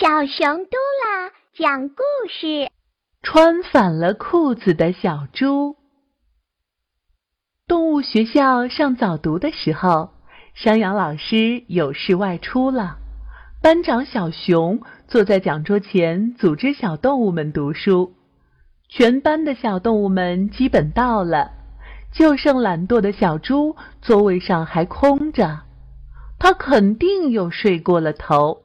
小熊嘟啦讲故事：穿反了裤子的小猪。动物学校上早读的时候，山羊老师有事外出了。班长小熊坐在讲桌前，组织小动物们读书。全班的小动物们基本到了，就剩懒惰的小猪座位上还空着，他肯定又睡过了头。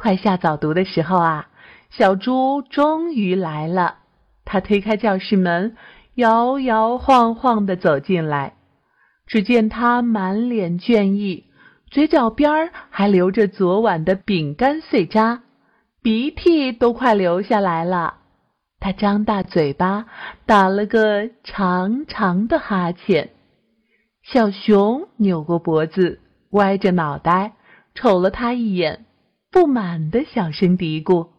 快下早读的时候啊，小猪终于来了。他推开教室门，摇摇晃晃地走进来。只见他满脸倦意，嘴角边儿还留着昨晚的饼干碎渣，鼻涕都快流下来了。他张大嘴巴，打了个长长的哈欠。小熊扭过脖子，歪着脑袋瞅了他一眼。不满的小声嘀咕：“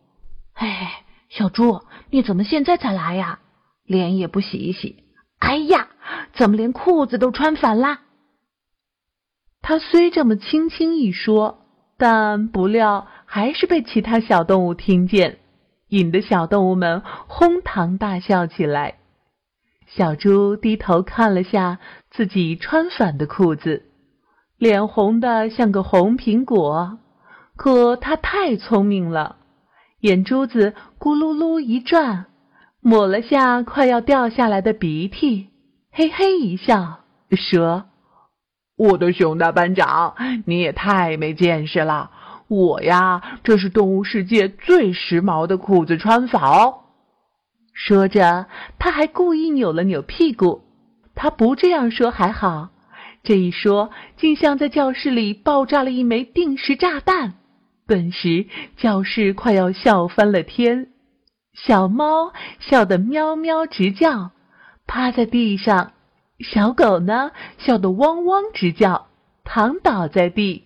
哎，小猪，你怎么现在才来呀？脸也不洗一洗。哎呀，怎么连裤子都穿反啦？”他虽这么轻轻一说，但不料还是被其他小动物听见，引得小动物们哄堂大笑起来。小猪低头看了下自己穿反的裤子，脸红的像个红苹果。可他太聪明了，眼珠子咕噜噜一转，抹了下快要掉下来的鼻涕，嘿嘿一笑，说：“我的熊大班长，你也太没见识了！我呀，这是动物世界最时髦的裤子穿法哦。”说着，他还故意扭了扭屁股。他不这样说还好，这一说，竟像在教室里爆炸了一枚定时炸弹。顿时，教室快要笑翻了天。小猫笑得喵喵直叫，趴在地上；小狗呢，笑得汪汪直叫，躺倒在地；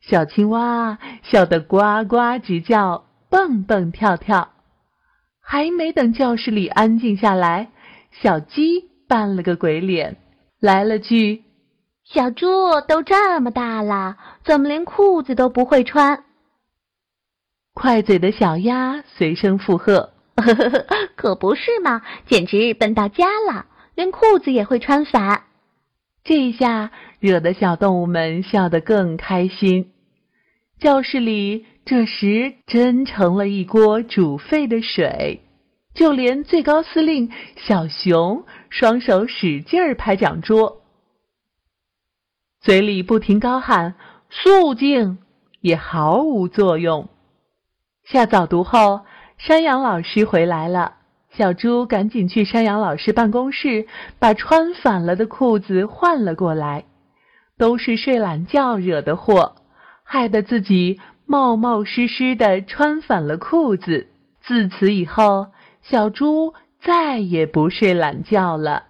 小青蛙笑得呱呱直叫，蹦蹦跳跳。还没等教室里安静下来，小鸡扮了个鬼脸，来了句：“小猪都这么大了，怎么连裤子都不会穿？”快嘴的小鸭随声附和：“呵呵呵，可不是嘛，简直笨到家了，连裤子也会穿反。”这一下惹得小动物们笑得更开心。教室里这时真成了一锅煮沸的水，就连最高司令小熊双手使劲儿拍讲桌，嘴里不停高喊“肃静”，也毫无作用。下早读后，山羊老师回来了。小猪赶紧去山羊老师办公室，把穿反了的裤子换了过来。都是睡懒觉惹的祸，害得自己冒冒失失的穿反了裤子。自此以后，小猪再也不睡懒觉了。